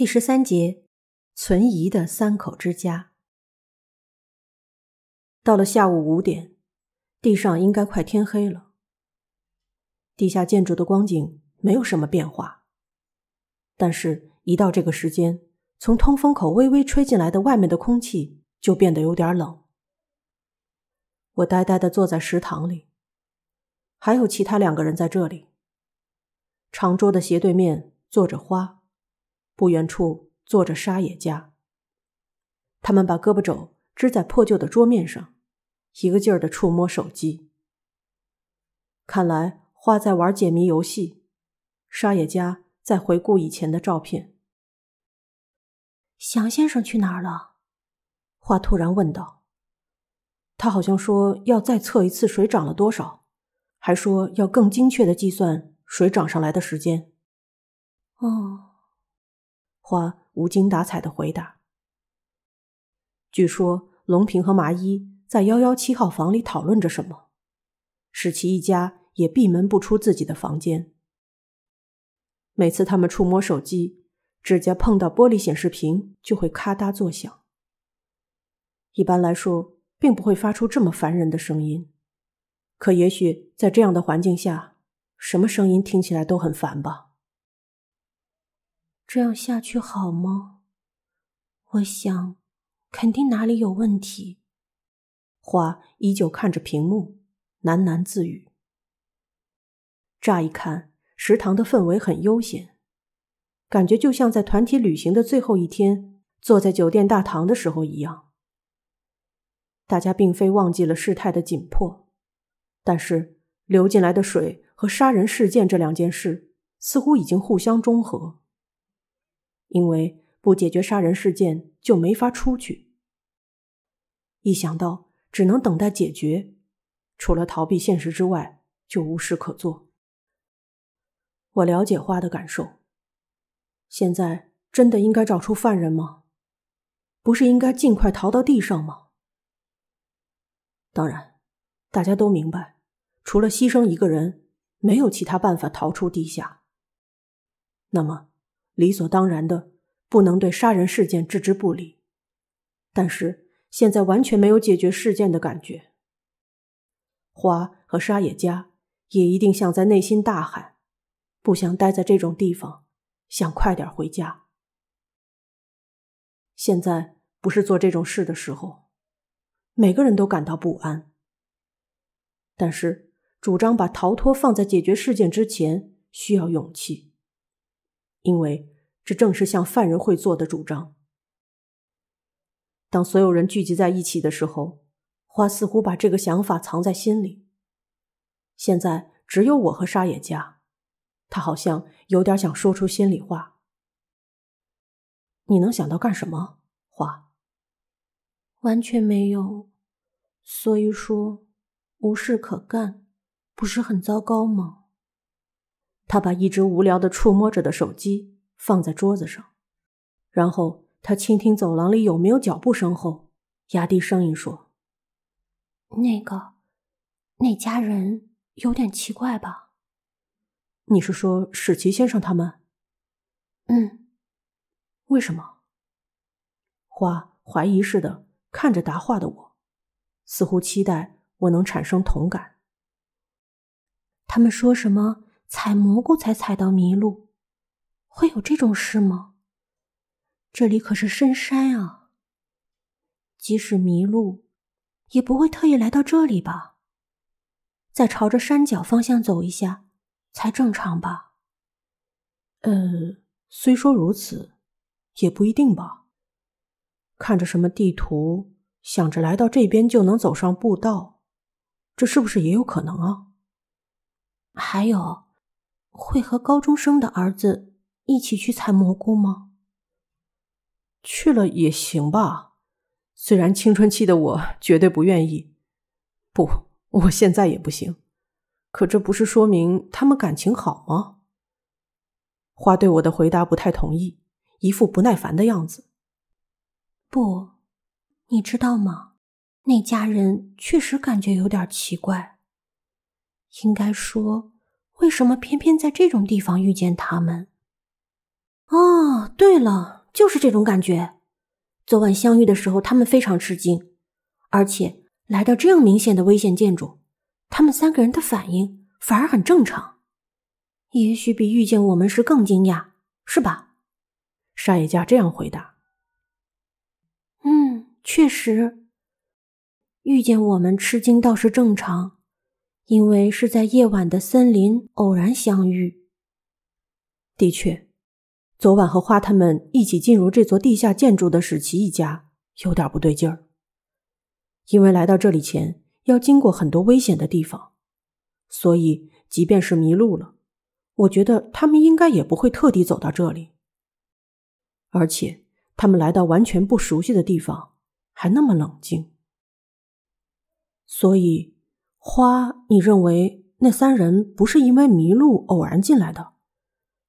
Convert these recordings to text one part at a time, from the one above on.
第十三节，存疑的三口之家。到了下午五点，地上应该快天黑了。地下建筑的光景没有什么变化，但是，一到这个时间，从通风口微微吹进来的外面的空气就变得有点冷。我呆呆的坐在食堂里，还有其他两个人在这里。长桌的斜对面坐着花。不远处坐着沙野家，他们把胳膊肘支在破旧的桌面上，一个劲儿的触摸手机。看来花在玩解谜游戏，沙野家在回顾以前的照片。祥先生去哪儿了？花突然问道。他好像说要再测一次水涨了多少，还说要更精确的计算水涨上来的时间。哦。花无精打采的回答。据说龙平和麻衣在幺幺七号房里讨论着什么，史奇一家也闭门不出自己的房间。每次他们触摸手机，指甲碰到玻璃显示屏就会咔嗒作响。一般来说，并不会发出这么烦人的声音，可也许在这样的环境下，什么声音听起来都很烦吧。这样下去好吗？我想，肯定哪里有问题。花依旧看着屏幕，喃喃自语。乍一看，食堂的氛围很悠闲，感觉就像在团体旅行的最后一天，坐在酒店大堂的时候一样。大家并非忘记了事态的紧迫，但是流进来的水和杀人事件这两件事，似乎已经互相中和。因为不解决杀人事件就没法出去。一想到只能等待解决，除了逃避现实之外就无事可做。我了解花的感受。现在真的应该找出犯人吗？不是应该尽快逃到地上吗？当然，大家都明白，除了牺牲一个人，没有其他办法逃出地下。那么。理所当然的，不能对杀人事件置之不理，但是现在完全没有解决事件的感觉。花和沙野家也一定像在内心大喊，不想待在这种地方，想快点回家。现在不是做这种事的时候，每个人都感到不安。但是主张把逃脱放在解决事件之前，需要勇气。因为这正是向犯人会做的主张。当所有人聚集在一起的时候，花似乎把这个想法藏在心里。现在只有我和沙野家，他好像有点想说出心里话。你能想到干什么，花？完全没有。所以说，无事可干，不是很糟糕吗？他把一直无聊的触摸着的手机放在桌子上，然后他倾听走廊里有没有脚步声后，压低声音说：“那个，那家人有点奇怪吧？你是说史奇先生他们？嗯，为什么？”花怀疑似的看着答话的我，似乎期待我能产生同感。他们说什么？采蘑菇才采到麋鹿，会有这种事吗？这里可是深山啊！即使迷路，也不会特意来到这里吧？再朝着山脚方向走一下，才正常吧？呃，虽说如此，也不一定吧。看着什么地图，想着来到这边就能走上步道，这是不是也有可能啊？还有。会和高中生的儿子一起去采蘑菇吗？去了也行吧，虽然青春期的我绝对不愿意。不，我现在也不行。可这不是说明他们感情好吗？花对我的回答不太同意，一副不耐烦的样子。不，你知道吗？那家人确实感觉有点奇怪。应该说。为什么偏偏在这种地方遇见他们？哦，对了，就是这种感觉。昨晚相遇的时候，他们非常吃惊，而且来到这样明显的危险建筑，他们三个人的反应反而很正常，也许比遇见我们时更惊讶，是吧？沙野家这样回答。嗯，确实，遇见我们吃惊倒是正常，因为是在夜晚的森林偶然相遇。的确。昨晚和花他们一起进入这座地下建筑的史奇一家有点不对劲儿，因为来到这里前要经过很多危险的地方，所以即便是迷路了，我觉得他们应该也不会特地走到这里。而且他们来到完全不熟悉的地方，还那么冷静，所以花，你认为那三人不是因为迷路偶然进来的？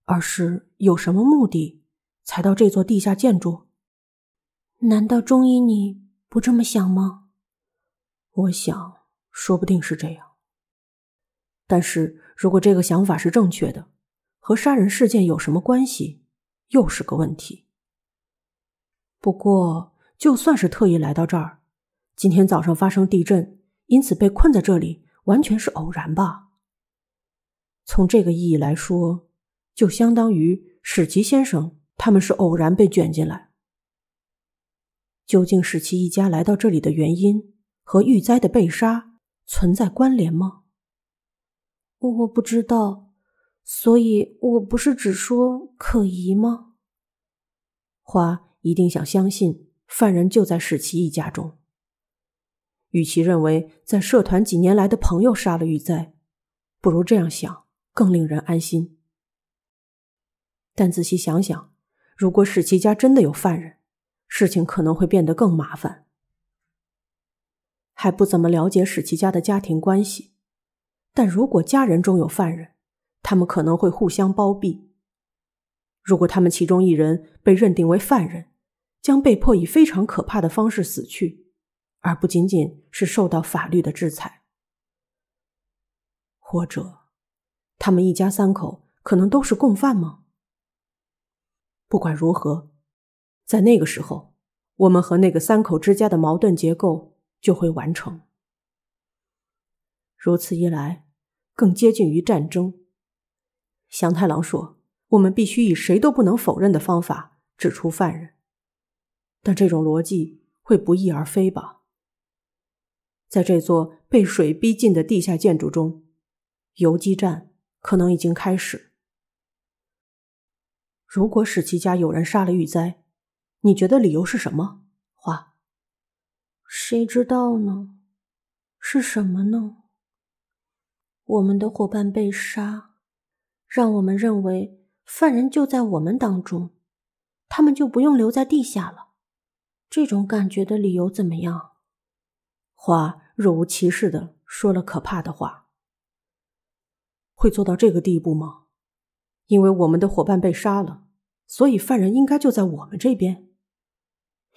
而是有什么目的才到这座地下建筑？难道中医你不这么想吗？我想，说不定是这样。但是如果这个想法是正确的，和杀人事件有什么关系，又是个问题。不过，就算是特意来到这儿，今天早上发生地震，因此被困在这里，完全是偶然吧？从这个意义来说。就相当于史奇先生他们是偶然被卷进来。究竟史奇一家来到这里的原因和玉灾的被杀存在关联吗？我不知道，所以我不是只说可疑吗？花一定想相信犯人就在史奇一家中。与其认为在社团几年来的朋友杀了玉灾，不如这样想更令人安心。但仔细想想，如果史奇家真的有犯人，事情可能会变得更麻烦。还不怎么了解史奇家的家庭关系，但如果家人中有犯人，他们可能会互相包庇。如果他们其中一人被认定为犯人，将被迫以非常可怕的方式死去，而不仅仅是受到法律的制裁。或者，他们一家三口可能都是共犯吗？不管如何，在那个时候，我们和那个三口之家的矛盾结构就会完成。如此一来，更接近于战争。祥太郎说：“我们必须以谁都不能否认的方法指出犯人。”但这种逻辑会不翼而飞吧？在这座被水逼近的地下建筑中，游击战可能已经开始。如果史奇家有人杀了玉哉，你觉得理由是什么？花，谁知道呢？是什么呢？我们的伙伴被杀，让我们认为犯人就在我们当中，他们就不用留在地下了。这种感觉的理由怎么样？花若无其事的说了可怕的话，会做到这个地步吗？因为我们的伙伴被杀了，所以犯人应该就在我们这边。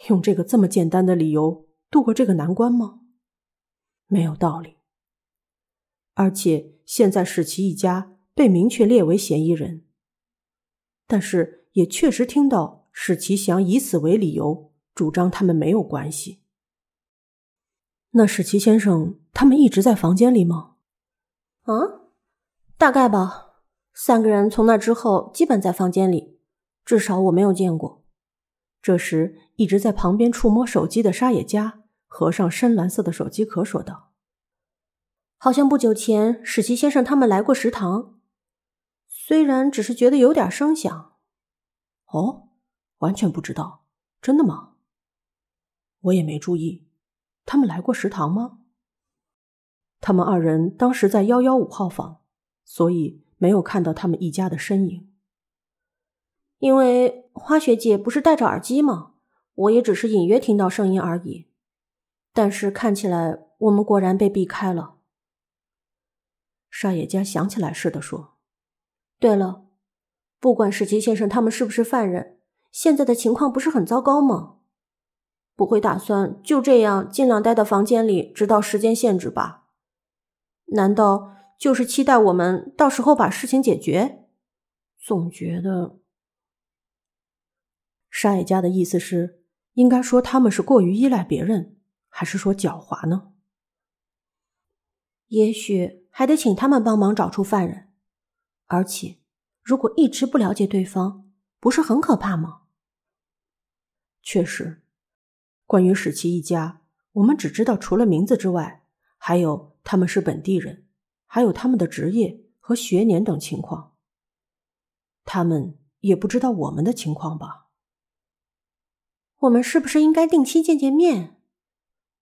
用这个这么简单的理由度过这个难关吗？没有道理。而且现在史奇一家被明确列为嫌疑人，但是也确实听到史奇祥以此为理由主张他们没有关系。那史奇先生他们一直在房间里吗？啊，大概吧。三个人从那之后基本在房间里，至少我没有见过。这时，一直在旁边触摸手机的沙野家合上深蓝色的手机壳，说道：“好像不久前史奇先生他们来过食堂，虽然只是觉得有点声响。”哦，完全不知道，真的吗？我也没注意，他们来过食堂吗？他们二人当时在幺幺五号房，所以。没有看到他们一家的身影，因为花学姐不是戴着耳机吗？我也只是隐约听到声音而已。但是看起来我们果然被避开了。沙野家想起来似的说：“对了，不管史奇先生他们是不是犯人，现在的情况不是很糟糕吗？不会打算就这样尽量待到房间里，直到时间限制吧？难道？”就是期待我们到时候把事情解决，总觉得沙野家的意思是，应该说他们是过于依赖别人，还是说狡猾呢？也许还得请他们帮忙找出犯人。而且，如果一直不了解对方，不是很可怕吗？确实，关于史奇一家，我们只知道除了名字之外，还有他们是本地人，还有他们的职业和学年等情况。他们也不知道我们的情况吧？我们是不是应该定期见见面？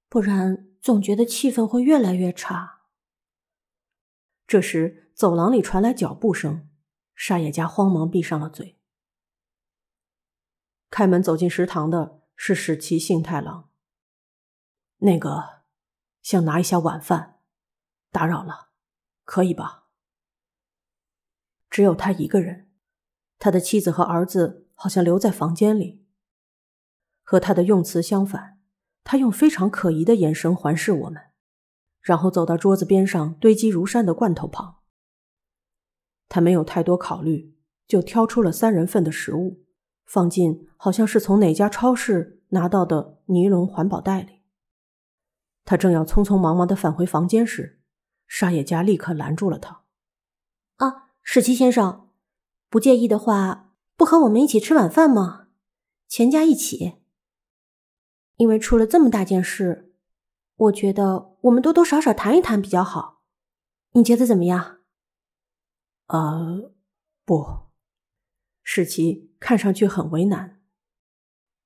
不然总觉得气氛会越来越差。这时，走廊里传来脚步声，沙野家慌忙闭上了嘴。开门走进食堂的是史奇幸太郎。那个，想拿一下晚饭，打扰了，可以吧？只有他一个人，他的妻子和儿子好像留在房间里。和他的用词相反，他用非常可疑的眼神环视我们。然后走到桌子边上堆积如山的罐头旁。他没有太多考虑，就挑出了三人份的食物，放进好像是从哪家超市拿到的尼龙环保袋里。他正要匆匆忙忙的返回房间时，沙野家立刻拦住了他：“啊，史奇先生，不介意的话，不和我们一起吃晚饭吗？全家一起。因为出了这么大件事。”我觉得我们多多少少谈一谈比较好，你觉得怎么样？呃，不，史奇看上去很为难，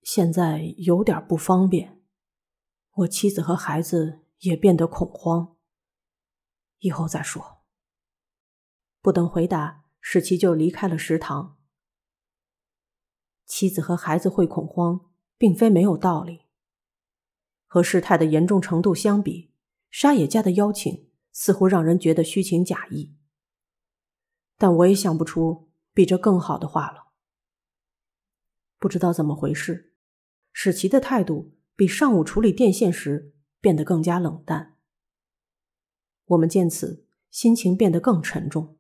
现在有点不方便，我妻子和孩子也变得恐慌，以后再说。不等回答，史奇就离开了食堂。妻子和孩子会恐慌，并非没有道理。和事态的严重程度相比，沙野家的邀请似乎让人觉得虚情假意。但我也想不出比这更好的话了。不知道怎么回事，史奇的态度比上午处理电线时变得更加冷淡。我们见此，心情变得更沉重，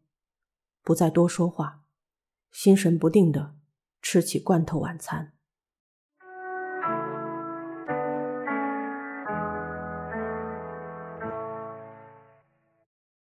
不再多说话，心神不定的吃起罐头晚餐。